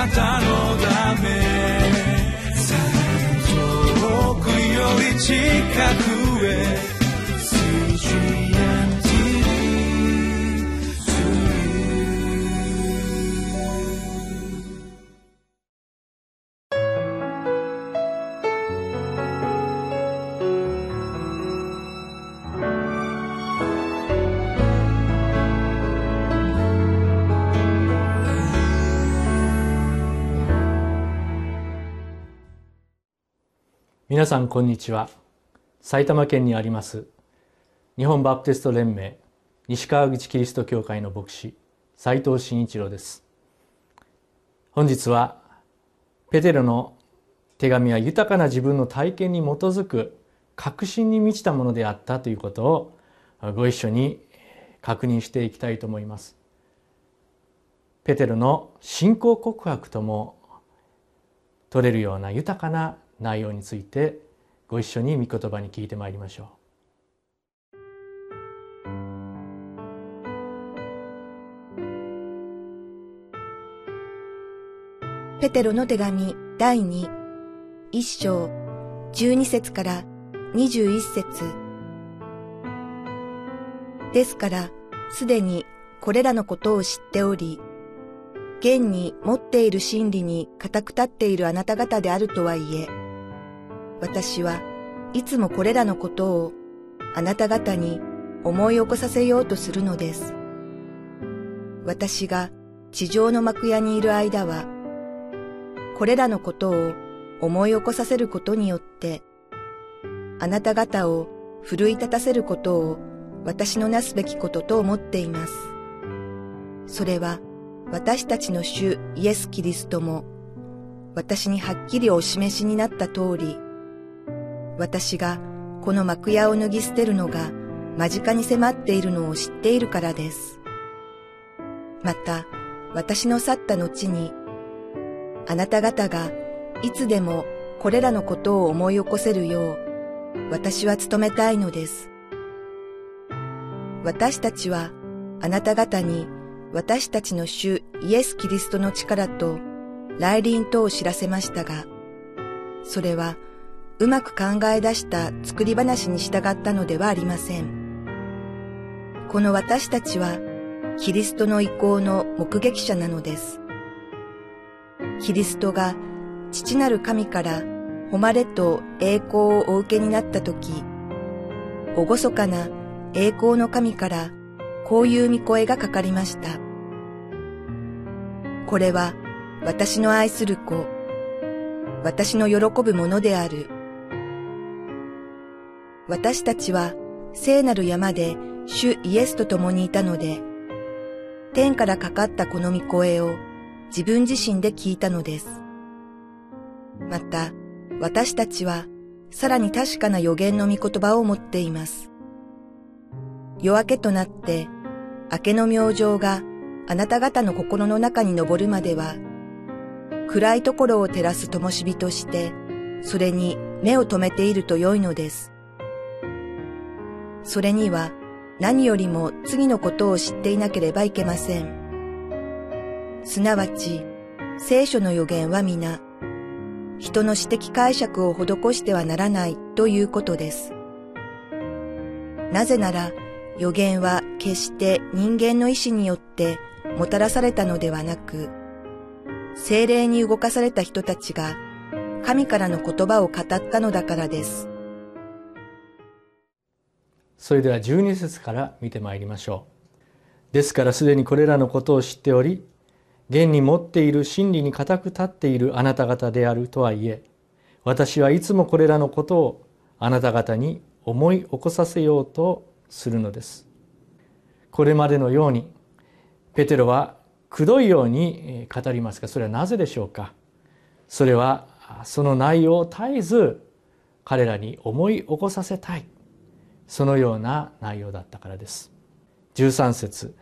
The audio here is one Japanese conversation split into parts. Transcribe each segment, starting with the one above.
なたのため。遠くより近く。皆さんこんにちは。埼玉県にあります日本バプテスト連盟西川口キリスト教会の牧師斉藤真一郎です。本日はペテロの手紙は豊かな自分の体験に基づく確信に満ちたものであったということをご一緒に確認していきたいと思います。ペテロの信仰告白とも取れるような豊かな内容についてご一緒に御言葉に聞いてまいりましょう。ペテロの手紙第2、一章、十二節から二十一節ですから、すでにこれらのことを知っており、現に持っている真理に固く立っているあなた方であるとはいえ、私はいつもこれらのことをあなた方に思い起こさせようとするのです。私が地上の幕屋にいる間は、これらのことを思い起こさせることによって、あなた方を奮い立たせることを私のなすべきことと思っています。それは私たちの主イエス・キリストも私にはっきりお示しになった通り、私がこの幕屋を脱ぎ捨てるのが間近に迫っているのを知っているからです。また、私の去った後に、あなた方がいつでもこれらのことを思い起こせるよう、私は努めたいのです。私たちはあなた方に私たちの主イエス・キリストの力と来臨とを知らせましたが、それはうまく考え出した作り話に従ったのではありません。この私たちは、キリストの意向の目撃者なのです。キリストが父なる神から誉れと栄光をお受けになったとき、おごそかな栄光の神からこういう見声がかかりました。これは私の愛する子、私の喜ぶものである。私たちは聖なる山で主イエスと共にいたので、天からかかったこの御声を自分自身で聞いたのです。また、私たちはさらに確かな予言の御言葉を持っています。夜明けとなって、明けの明星があなた方の心の中に昇るまでは、暗いところを照らす灯火として、それに目を留めていると良いのです。それには何よりも次のことを知っていなければいけません。すなわち、聖書の予言は皆、人の私的解釈を施してはならないということです。なぜなら、予言は決して人間の意志によってもたらされたのではなく、精霊に動かされた人たちが神からの言葉を語ったのだからです。それでは12節から見てまいりましょう。ですからすでにこれらのことを知っており現に持っている真理に固く立っているあなた方であるとはいえ私はいつもこれらのことをあなた方に思い起こさせようとするのです。これまでのようにペテロはくどいように語りますがそれはなぜでしょうか？それはその内容を絶えず彼らに思い起こさせたい。そのような内容だったからです。13節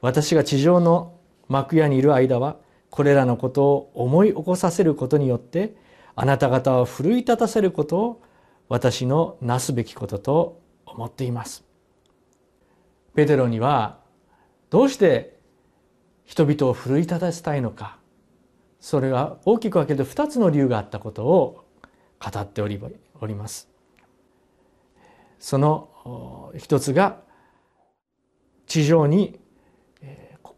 私が地上の幕屋にいる間はこれらのことを思い起こさせることによってあなた方を奮い立たせることを私のなすべきことと思っています。ペテロにはどうして人々を奮い立たせたいのかそれは大きく分けると2つの理由があったことを語っておりおります。その一つが地上に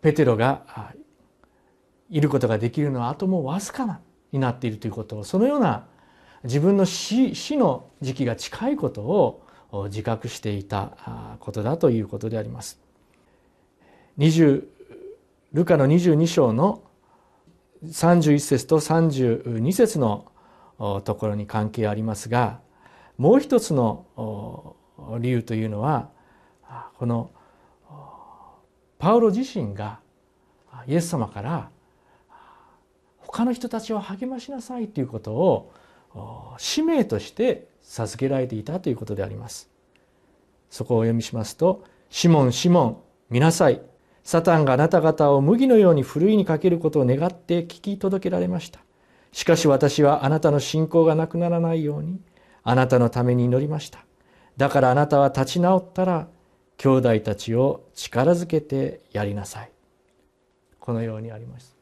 ペテロがいることができるのはあともうわずかなになっているということをそのような自分の死死の時期が近いことを自覚していたことだということであります。20ルカの22章の31節と32節のところに関係ありますがもう一つの理由というのはこのパウロ自身がイエス様から他の人たちを励ましなさいということを使命として授けられていたということであります。そこをお読みしますと「シモンシモン見なさいサタンがあなた方を麦のようにふるいにかけることを願って聞き届けられました。しかし私はあなたの信仰がなくならないようにあなたのために祈りました。だからあなたは立ち直ったら兄弟たちを力づけてやりなさい。このようにあります。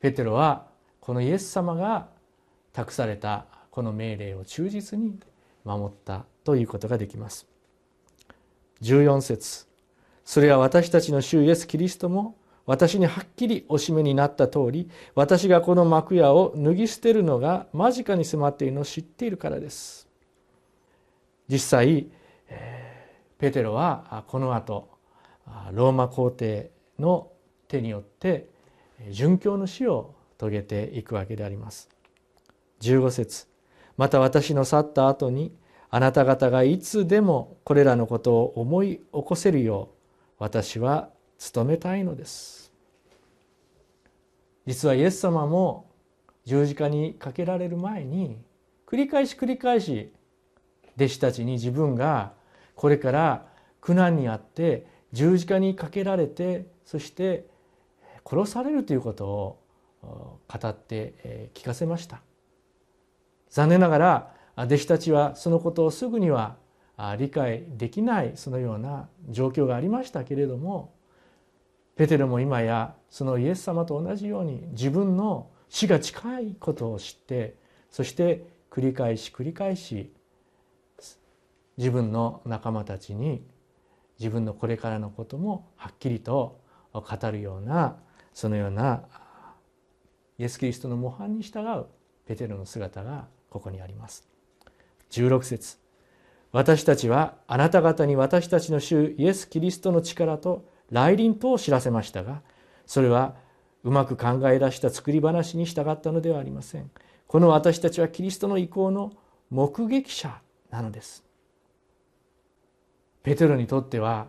ペテロはこのイエス様が託されたこの命令を忠実に守ったということができます。14節それは私たちの主イエス・キリストも私にはっきりお示めになった通り私がこの幕屋を脱ぎ捨てるのが間近に迫っているのを知っているからです。実際、ペテロはこの後ローマ皇帝の手によって殉教の死を遂げていくわけであります。15節また私の去った後にあなた方がいつでもこれらのことを思い起こせるよう私は努めたいのです。実はイエス様も十字架にかけられる前に繰り返し繰り返し弟子たちに自分がこれから苦難にあって十字架にかけられてそして殺されるということを語って聞かせました。残念ながら弟子たちはそのことをすぐには理解できないそのような状況がありましたけれどもペテロも今やそのイエス様と同じように自分の死が近いことを知ってそして繰り返し繰り返し自分の仲間たちに自分のこれからのこともはっきりと語るようなそのようなイエス・キリストの模範に従うペテロの姿がここにあります。16節私たちはあなた方に私たちの主イエス・キリストの力と来臨と知らせましたがそれはうまく考え出した作り話に従ったのではありません。この私たちはキリストの意向の目撃者なのです。ペテロにとっては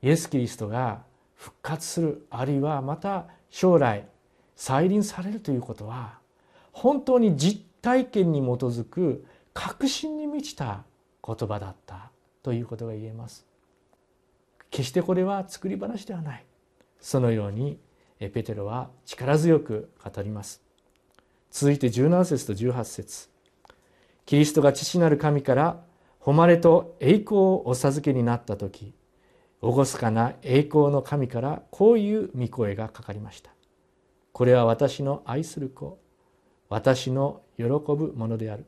イエス・キリストが復活するあるいはまた将来再臨されるということは本当に実体験に基づく確信に満ちた言葉だったということが言えます。決してこれは作り話ではない。そのようにペテロは力強く語ります。続いて17節と18節。キリストが父なる神から誉れと栄光をお授けになった時厳かな栄光の神からこういう御声がかかりました。これは私の愛する子私の喜ぶものである。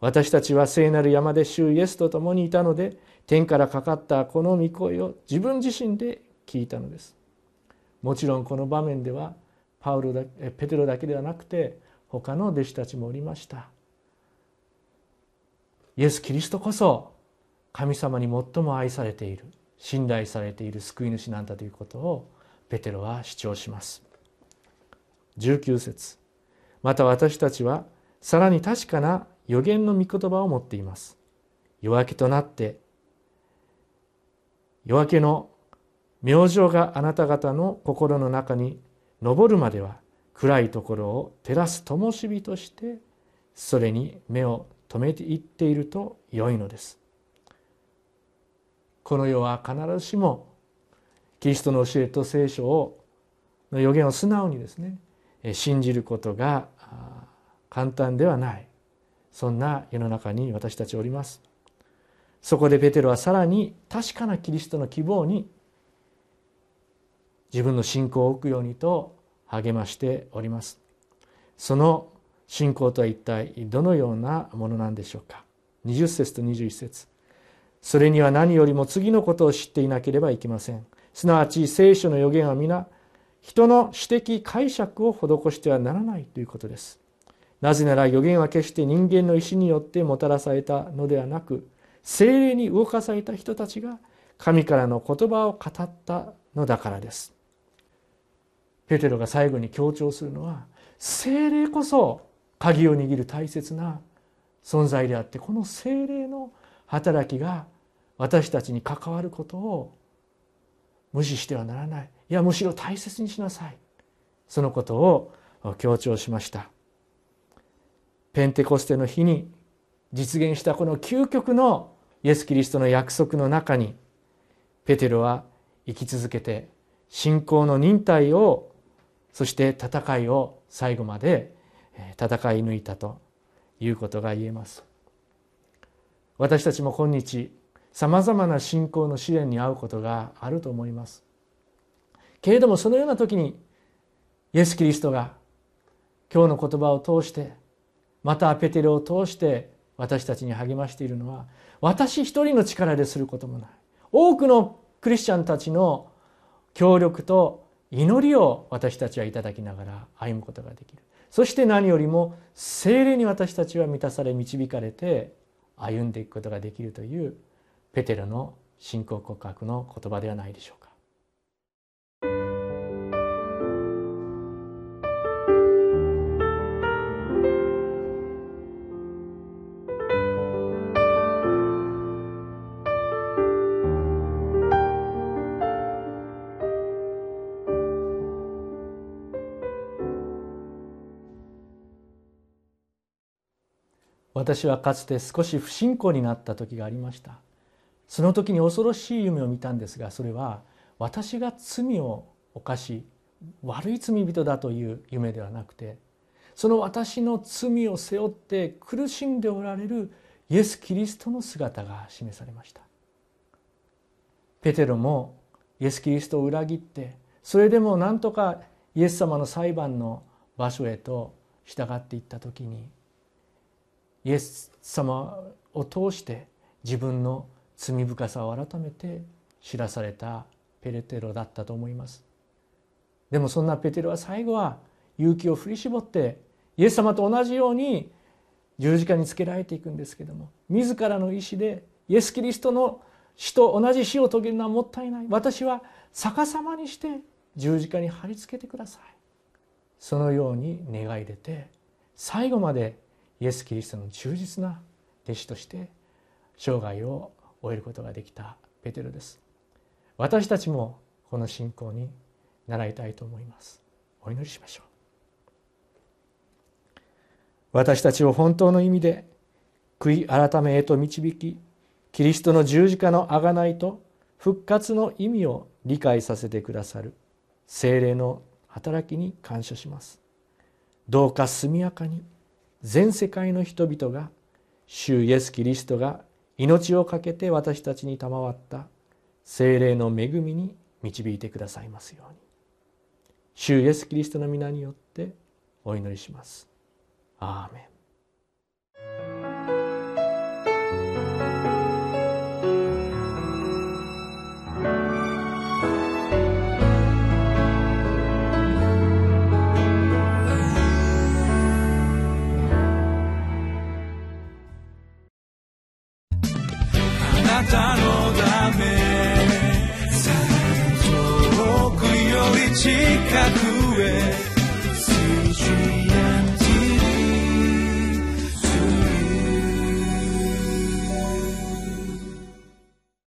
私たちは聖なる山で主イエスと共にいたので天からかかったこの御声を自分自身で聞いたのです。もちろんこの場面ではパウロだペテロだけではなくて他の弟子たちもおりました。イエス・キリストこそ神様に最も愛されている信頼されている救い主なんだということをペテロは主張します。19節。また私たちはさらに確かな予言の御言葉を持っています。夜明けとなって夜明けの明星があなた方の心の中に昇るまでは暗いところを照らす灯火としてそれに目を留めていっていると良いのです。この世は必ずしもキリストの教えと聖書をの予言を素直にですね信じることが簡単ではない。そんな世の中に私たちおります。そこでペテロはさらに確かなキリストの希望に自分の信仰を置くようにと励ましております。その信仰とは一体どのようなものなんでしょうか。20節と21節。それには何よりも次のことを知っていなければいけません。すなわち聖書の予言は皆人の私的解釈を施してはならないということです。なぜなら予言は決して人間の意志によってもたらされたのではなく精霊に動かされた人たちが神からの言葉を語ったのだからです。ペテロが最後に強調するのは精霊こそ鍵を握る大切な存在であってこの精霊の働きが私たちに関わることを無視してはならない。いやむしろ大切にしなさい。そのことを強調しました。ペンテコステの日に実現したこの究極のイエス・キリストの約束の中にペテロは生き続けて信仰の忍耐をそして戦いを最後まで戦い抜いたということが言えます。私たちも今日さまざまな信仰の試練に遭うことがあると思います。けれどもそのような時にイエス・キリストが今日の言葉を通してまたペテロを通して私たちに励ましているのは私一人の力ですることもない。多くのクリスチャンたちの協力と祈りを私たちはいただきながら歩むことができる。そして何よりも精霊に私たちは満たされ導かれて歩んでいくことができるというペテロの信仰告白の言葉ではないでしょう私はかつて少し不信仰になった時がありました。その時に恐ろしい夢を見たんですがそれは私が罪を犯し悪い罪人だという夢ではなくてその私の罪を背負って苦しんでおられるイエス・キリストの姿が示されました。ペテロもイエス・キリストを裏切ってそれでも何とかイエス様の裁判の場所へと従っていった時にイエス様を通して自分の罪深さを改めて知らされたペレテロだったと思います。でもそんなペテロは最後は勇気を振り絞ってイエス様と同じように十字架につけられていくんですけども自らの意志でイエス・キリストの死と同じ死を遂げるのはもったいない。私は逆さまにして十字架に貼り付けてください。そのように願い出て最後までイエス・キリストの忠実な弟子として生涯を終えることができたペテロです。私たちもこの信仰に習いたいと思います。お祈りしましょう。私たちを本当の意味で悔い改めへと導きキリストの十字架の贖いと復活の意味を理解させてくださる精霊の働きに感謝します。どうか速やかに全世界の人々が主イエス・キリストが命を懸けて私たちに賜った精霊の恵みに導いてくださいますように主イエス・キリストの皆によってお祈りします。アーメン